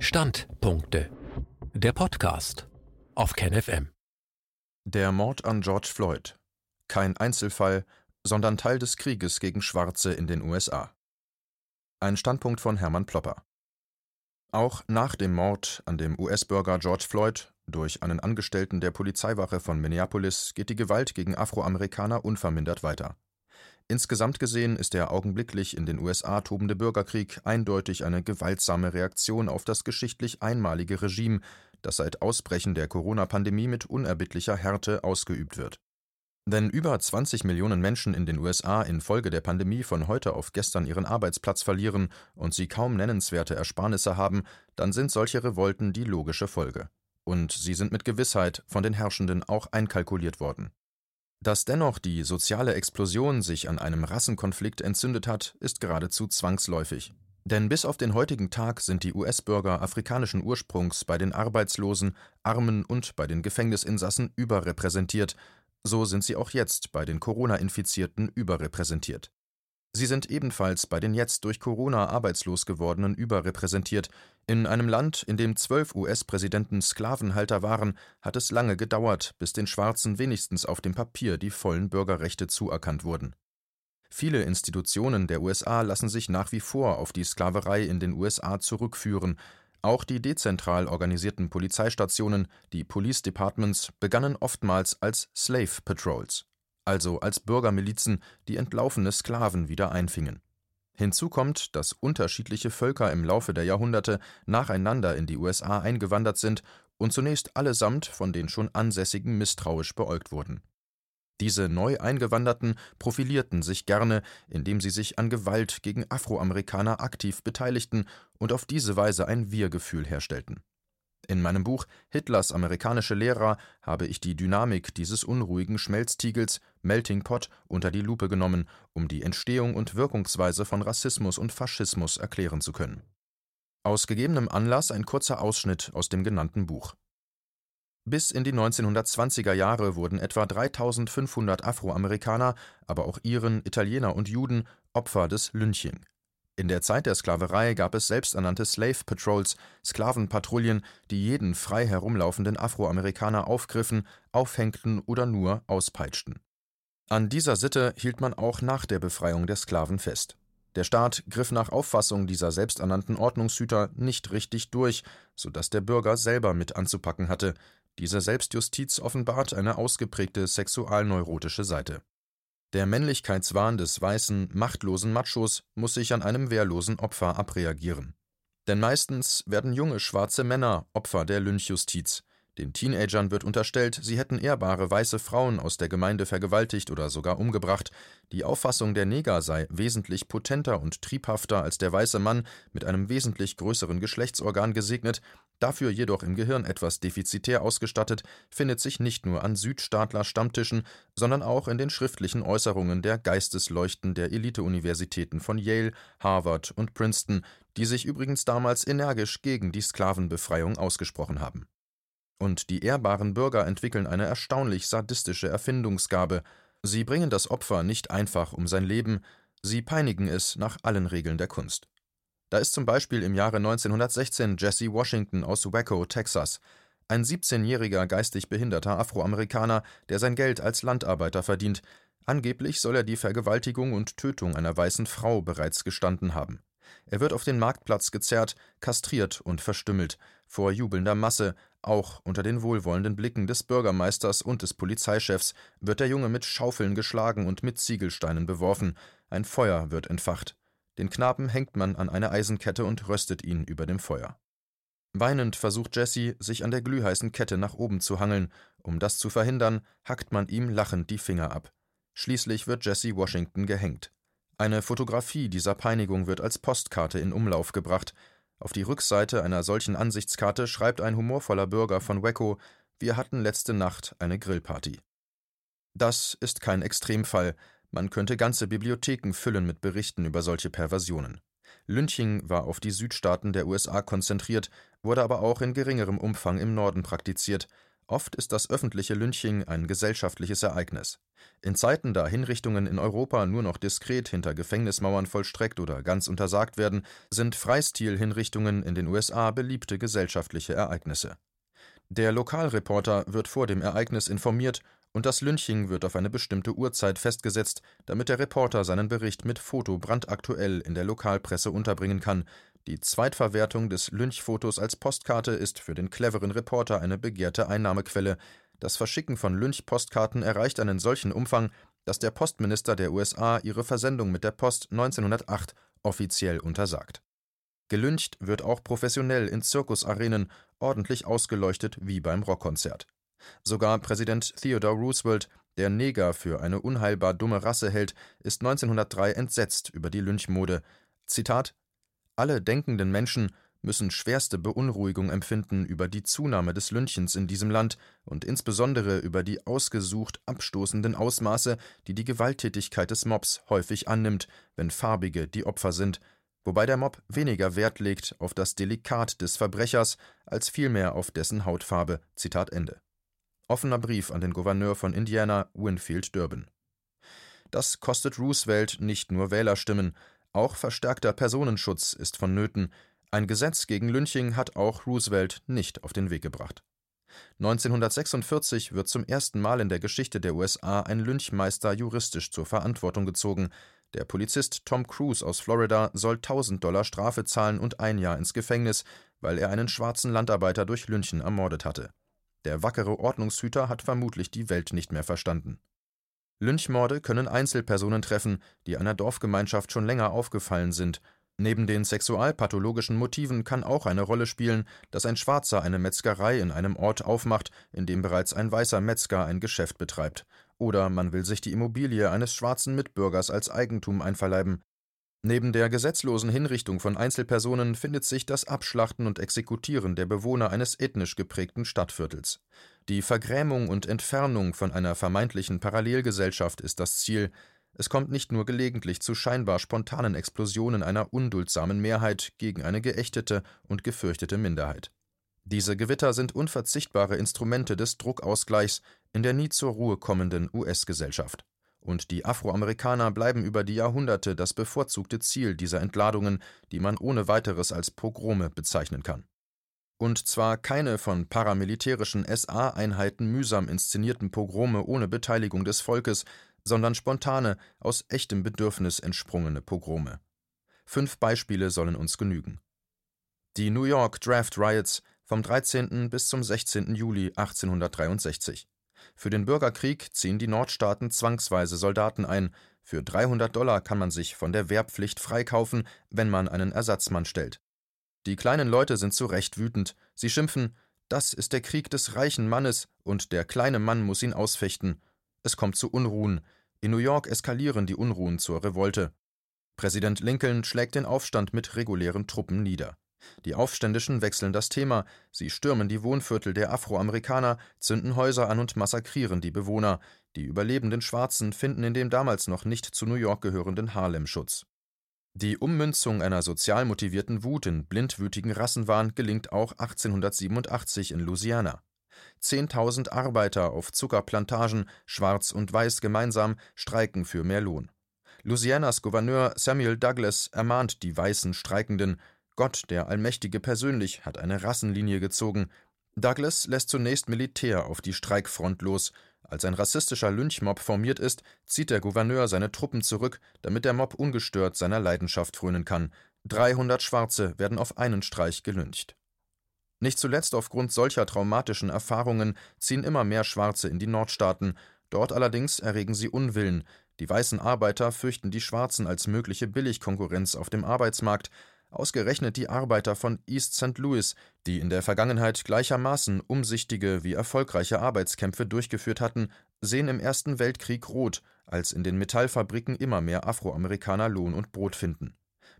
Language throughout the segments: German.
Standpunkte. Der Podcast auf KenFM. Der Mord an George Floyd. Kein Einzelfall, sondern Teil des Krieges gegen Schwarze in den USA. Ein Standpunkt von Hermann Plopper. Auch nach dem Mord an dem US-Bürger George Floyd durch einen Angestellten der Polizeiwache von Minneapolis geht die Gewalt gegen Afroamerikaner unvermindert weiter. Insgesamt gesehen ist der augenblicklich in den USA tobende Bürgerkrieg eindeutig eine gewaltsame Reaktion auf das geschichtlich einmalige Regime, das seit Ausbrechen der Corona-Pandemie mit unerbittlicher Härte ausgeübt wird. Wenn über 20 Millionen Menschen in den USA infolge der Pandemie von heute auf gestern ihren Arbeitsplatz verlieren und sie kaum nennenswerte Ersparnisse haben, dann sind solche Revolten die logische Folge. Und sie sind mit Gewissheit von den Herrschenden auch einkalkuliert worden. Dass dennoch die soziale Explosion sich an einem Rassenkonflikt entzündet hat, ist geradezu zwangsläufig. Denn bis auf den heutigen Tag sind die US-Bürger afrikanischen Ursprungs bei den Arbeitslosen, Armen und bei den Gefängnisinsassen überrepräsentiert, so sind sie auch jetzt bei den Corona-Infizierten überrepräsentiert. Sie sind ebenfalls bei den jetzt durch Corona arbeitslos gewordenen überrepräsentiert. In einem Land, in dem zwölf US-Präsidenten Sklavenhalter waren, hat es lange gedauert, bis den Schwarzen wenigstens auf dem Papier die vollen Bürgerrechte zuerkannt wurden. Viele Institutionen der USA lassen sich nach wie vor auf die Sklaverei in den USA zurückführen. Auch die dezentral organisierten Polizeistationen, die Police Departments, begannen oftmals als Slave Patrols also als Bürgermilizen, die entlaufene Sklaven wieder einfingen. Hinzu kommt, dass unterschiedliche Völker im Laufe der Jahrhunderte nacheinander in die USA eingewandert sind und zunächst allesamt von den schon Ansässigen misstrauisch beäugt wurden. Diese neu Eingewanderten profilierten sich gerne, indem sie sich an Gewalt gegen Afroamerikaner aktiv beteiligten und auf diese Weise ein Wir-Gefühl herstellten. In meinem Buch Hitlers amerikanische Lehrer habe ich die Dynamik dieses unruhigen Schmelztiegels Melting Pot unter die Lupe genommen, um die Entstehung und Wirkungsweise von Rassismus und Faschismus erklären zu können. Aus gegebenem Anlass ein kurzer Ausschnitt aus dem genannten Buch. Bis in die 1920er Jahre wurden etwa 3500 Afroamerikaner, aber auch Iren, Italiener und Juden Opfer des Lynching. In der Zeit der Sklaverei gab es selbsternannte Slave Patrols, Sklavenpatrouillen, die jeden frei herumlaufenden Afroamerikaner aufgriffen, aufhängten oder nur auspeitschten. An dieser Sitte hielt man auch nach der Befreiung der Sklaven fest. Der Staat griff nach Auffassung dieser selbsternannten Ordnungshüter nicht richtig durch, so dass der Bürger selber mit anzupacken hatte. Diese Selbstjustiz offenbart eine ausgeprägte sexualneurotische Seite. Der Männlichkeitswahn des weißen, machtlosen Machos muss sich an einem wehrlosen Opfer abreagieren. Denn meistens werden junge schwarze Männer Opfer der Lynchjustiz. Den Teenagern wird unterstellt, sie hätten ehrbare weiße Frauen aus der Gemeinde vergewaltigt oder sogar umgebracht. Die Auffassung der Neger sei wesentlich potenter und triebhafter als der weiße Mann mit einem wesentlich größeren Geschlechtsorgan gesegnet, dafür jedoch im Gehirn etwas defizitär ausgestattet, findet sich nicht nur an Südstaatler-Stammtischen, sondern auch in den schriftlichen Äußerungen der Geistesleuchten der Elite-Universitäten von Yale, Harvard und Princeton, die sich übrigens damals energisch gegen die Sklavenbefreiung ausgesprochen haben. Und die ehrbaren Bürger entwickeln eine erstaunlich sadistische Erfindungsgabe. Sie bringen das Opfer nicht einfach um sein Leben, sie peinigen es nach allen Regeln der Kunst. Da ist zum Beispiel im Jahre 1916 Jesse Washington aus Waco, Texas, ein 17-jähriger geistig behinderter Afroamerikaner, der sein Geld als Landarbeiter verdient. Angeblich soll er die Vergewaltigung und Tötung einer weißen Frau bereits gestanden haben. Er wird auf den Marktplatz gezerrt, kastriert und verstümmelt, vor jubelnder Masse, auch unter den wohlwollenden Blicken des Bürgermeisters und des Polizeichefs wird der Junge mit Schaufeln geschlagen und mit Ziegelsteinen beworfen, ein Feuer wird entfacht. Den Knaben hängt man an eine Eisenkette und röstet ihn über dem Feuer. Weinend versucht Jesse, sich an der glühheißen Kette nach oben zu hangeln. Um das zu verhindern, hackt man ihm lachend die Finger ab. Schließlich wird Jesse Washington gehängt. Eine Fotografie dieser Peinigung wird als Postkarte in Umlauf gebracht. Auf die Rückseite einer solchen Ansichtskarte schreibt ein humorvoller Bürger von Waco: Wir hatten letzte Nacht eine Grillparty. Das ist kein Extremfall. Man könnte ganze Bibliotheken füllen mit Berichten über solche Perversionen. Lynching war auf die Südstaaten der USA konzentriert, wurde aber auch in geringerem Umfang im Norden praktiziert. Oft ist das öffentliche Lynching ein gesellschaftliches Ereignis. In Zeiten, da Hinrichtungen in Europa nur noch diskret hinter Gefängnismauern vollstreckt oder ganz untersagt werden, sind Freistil-Hinrichtungen in den USA beliebte gesellschaftliche Ereignisse. Der Lokalreporter wird vor dem Ereignis informiert und das Lynching wird auf eine bestimmte Uhrzeit festgesetzt, damit der Reporter seinen Bericht mit Foto brandaktuell in der Lokalpresse unterbringen kann, die Zweitverwertung des Lynchfotos als Postkarte ist für den cleveren Reporter eine begehrte Einnahmequelle. Das Verschicken von Lynch-Postkarten erreicht einen solchen Umfang, dass der Postminister der USA ihre Versendung mit der Post 1908 offiziell untersagt. Gelyncht wird auch professionell in Zirkusarenen, ordentlich ausgeleuchtet wie beim Rockkonzert. Sogar Präsident Theodore Roosevelt, der Neger für eine unheilbar dumme Rasse hält, ist 1903 entsetzt über die Lynchmode. Zitat alle denkenden Menschen müssen schwerste Beunruhigung empfinden über die Zunahme des Lynchens in diesem Land und insbesondere über die ausgesucht abstoßenden Ausmaße, die die Gewalttätigkeit des Mobs häufig annimmt, wenn Farbige die Opfer sind, wobei der Mob weniger Wert legt auf das Delikat des Verbrechers als vielmehr auf dessen Hautfarbe. Zitat Ende. Offener Brief an den Gouverneur von Indiana, Winfield Durbin. Das kostet Roosevelt nicht nur Wählerstimmen, auch verstärkter Personenschutz ist vonnöten. Ein Gesetz gegen Lynching hat auch Roosevelt nicht auf den Weg gebracht. 1946 wird zum ersten Mal in der Geschichte der USA ein Lynchmeister juristisch zur Verantwortung gezogen. Der Polizist Tom Cruise aus Florida soll 1000 Dollar Strafe zahlen und ein Jahr ins Gefängnis, weil er einen schwarzen Landarbeiter durch Lynchen ermordet hatte. Der wackere Ordnungshüter hat vermutlich die Welt nicht mehr verstanden. Lynchmorde können Einzelpersonen treffen, die einer Dorfgemeinschaft schon länger aufgefallen sind. Neben den sexualpathologischen Motiven kann auch eine Rolle spielen, dass ein Schwarzer eine Metzgerei in einem Ort aufmacht, in dem bereits ein weißer Metzger ein Geschäft betreibt. Oder man will sich die Immobilie eines schwarzen Mitbürgers als Eigentum einverleiben. Neben der gesetzlosen Hinrichtung von Einzelpersonen findet sich das Abschlachten und Exekutieren der Bewohner eines ethnisch geprägten Stadtviertels. Die Vergrämung und Entfernung von einer vermeintlichen Parallelgesellschaft ist das Ziel. Es kommt nicht nur gelegentlich zu scheinbar spontanen Explosionen einer unduldsamen Mehrheit gegen eine geächtete und gefürchtete Minderheit. Diese Gewitter sind unverzichtbare Instrumente des Druckausgleichs in der nie zur Ruhe kommenden US-Gesellschaft. Und die Afroamerikaner bleiben über die Jahrhunderte das bevorzugte Ziel dieser Entladungen, die man ohne weiteres als Pogrome bezeichnen kann. Und zwar keine von paramilitärischen SA-Einheiten mühsam inszenierten Pogrome ohne Beteiligung des Volkes, sondern spontane, aus echtem Bedürfnis entsprungene Pogrome. Fünf Beispiele sollen uns genügen. Die New York Draft Riots vom 13. bis zum 16. Juli 1863. Für den Bürgerkrieg ziehen die Nordstaaten zwangsweise Soldaten ein. Für 300 Dollar kann man sich von der Wehrpflicht freikaufen, wenn man einen Ersatzmann stellt. Die kleinen Leute sind zu Recht wütend. Sie schimpfen, das ist der Krieg des reichen Mannes und der kleine Mann muss ihn ausfechten. Es kommt zu Unruhen. In New York eskalieren die Unruhen zur Revolte. Präsident Lincoln schlägt den Aufstand mit regulären Truppen nieder. Die Aufständischen wechseln das Thema, sie stürmen die Wohnviertel der Afroamerikaner, zünden Häuser an und massakrieren die Bewohner. Die überlebenden Schwarzen finden in dem damals noch nicht zu New York gehörenden Harlem Schutz. Die Ummünzung einer sozial motivierten Wut in blindwütigen Rassenwahn gelingt auch 1887 in Louisiana. Zehntausend Arbeiter auf Zuckerplantagen, schwarz und weiß gemeinsam, streiken für mehr Lohn. Louisianas Gouverneur Samuel Douglas ermahnt die weißen Streikenden, Gott, der Allmächtige persönlich, hat eine Rassenlinie gezogen. Douglas lässt zunächst Militär auf die Streikfront los, als ein rassistischer Lynchmob formiert ist, zieht der Gouverneur seine Truppen zurück, damit der Mob ungestört seiner Leidenschaft frönen kann. 300 Schwarze werden auf einen Streich gelyncht. Nicht zuletzt aufgrund solcher traumatischen Erfahrungen ziehen immer mehr Schwarze in die Nordstaaten. Dort allerdings erregen sie Unwillen. Die weißen Arbeiter fürchten die Schwarzen als mögliche Billigkonkurrenz auf dem Arbeitsmarkt. Ausgerechnet die Arbeiter von East St. Louis, die in der Vergangenheit gleichermaßen umsichtige wie erfolgreiche Arbeitskämpfe durchgeführt hatten, sehen im Ersten Weltkrieg rot, als in den Metallfabriken immer mehr Afroamerikaner Lohn und Brot finden.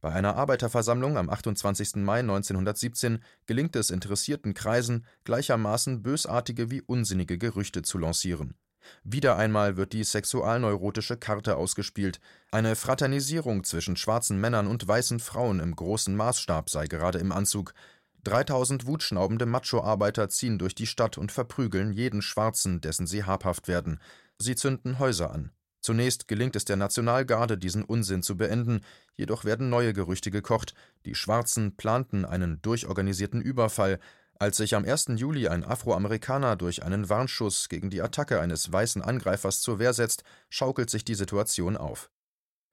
Bei einer Arbeiterversammlung am 28. Mai 1917 gelingt es interessierten Kreisen, gleichermaßen bösartige wie unsinnige Gerüchte zu lancieren. Wieder einmal wird die sexualneurotische Karte ausgespielt, eine Fraternisierung zwischen schwarzen Männern und weißen Frauen im großen Maßstab sei gerade im Anzug. 3000 wutschnaubende Macho-Arbeiter ziehen durch die Stadt und verprügeln jeden Schwarzen, dessen sie habhaft werden. Sie zünden Häuser an. Zunächst gelingt es der Nationalgarde, diesen Unsinn zu beenden, jedoch werden neue Gerüchte gekocht. Die Schwarzen planten einen durchorganisierten Überfall. Als sich am 1. Juli ein Afroamerikaner durch einen Warnschuss gegen die Attacke eines weißen Angreifers zur Wehr setzt, schaukelt sich die Situation auf.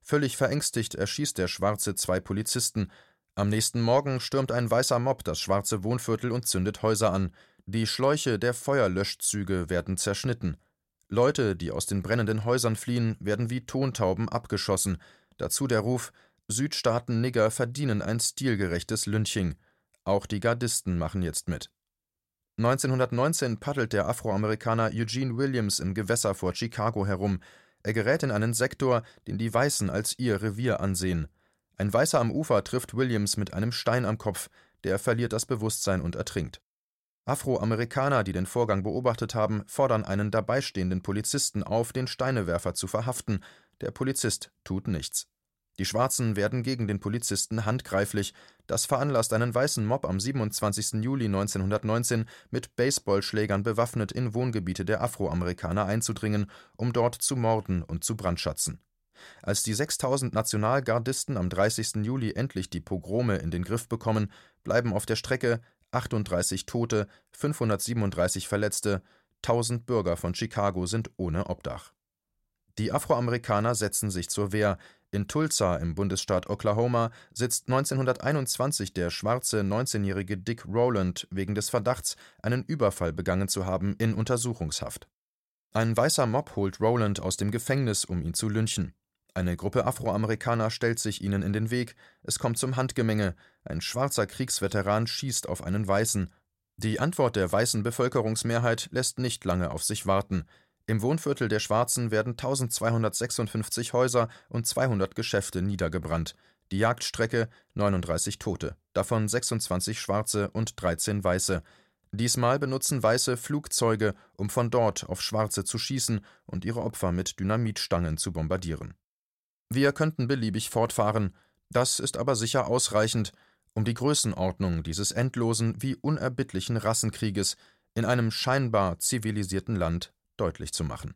Völlig verängstigt erschießt der Schwarze zwei Polizisten. Am nächsten Morgen stürmt ein weißer Mob das schwarze Wohnviertel und zündet Häuser an. Die Schläuche der Feuerlöschzüge werden zerschnitten. Leute, die aus den brennenden Häusern fliehen, werden wie Tontauben abgeschossen. Dazu der Ruf: Südstaaten-Nigger verdienen ein stilgerechtes Lynching. Auch die Gardisten machen jetzt mit. 1919 paddelt der Afroamerikaner Eugene Williams im Gewässer vor Chicago herum. Er gerät in einen Sektor, den die Weißen als ihr Revier ansehen. Ein Weißer am Ufer trifft Williams mit einem Stein am Kopf. Der verliert das Bewusstsein und ertrinkt. Afroamerikaner, die den Vorgang beobachtet haben, fordern einen dabeistehenden Polizisten auf, den Steinewerfer zu verhaften. Der Polizist tut nichts. Die Schwarzen werden gegen den Polizisten handgreiflich. Das veranlasst einen weißen Mob am 27. Juli 1919 mit Baseballschlägern bewaffnet in Wohngebiete der Afroamerikaner einzudringen, um dort zu morden und zu brandschatzen. Als die 6000 Nationalgardisten am 30. Juli endlich die Pogrome in den Griff bekommen, bleiben auf der Strecke 38 Tote, 537 Verletzte, 1000 Bürger von Chicago sind ohne Obdach. Die Afroamerikaner setzen sich zur Wehr. In Tulsa im Bundesstaat Oklahoma sitzt 1921 der schwarze 19-jährige Dick Rowland wegen des Verdachts, einen Überfall begangen zu haben, in Untersuchungshaft. Ein weißer Mob holt Rowland aus dem Gefängnis, um ihn zu lynchen. Eine Gruppe Afroamerikaner stellt sich ihnen in den Weg, es kommt zum Handgemenge, ein schwarzer Kriegsveteran schießt auf einen Weißen. Die Antwort der weißen Bevölkerungsmehrheit lässt nicht lange auf sich warten. Im Wohnviertel der Schwarzen werden 1256 Häuser und 200 Geschäfte niedergebrannt. Die Jagdstrecke 39 Tote, davon 26 Schwarze und 13 Weiße. Diesmal benutzen Weiße Flugzeuge, um von dort auf Schwarze zu schießen und ihre Opfer mit Dynamitstangen zu bombardieren. Wir könnten beliebig fortfahren, das ist aber sicher ausreichend, um die Größenordnung dieses endlosen wie unerbittlichen Rassenkrieges in einem scheinbar zivilisierten Land deutlich zu machen.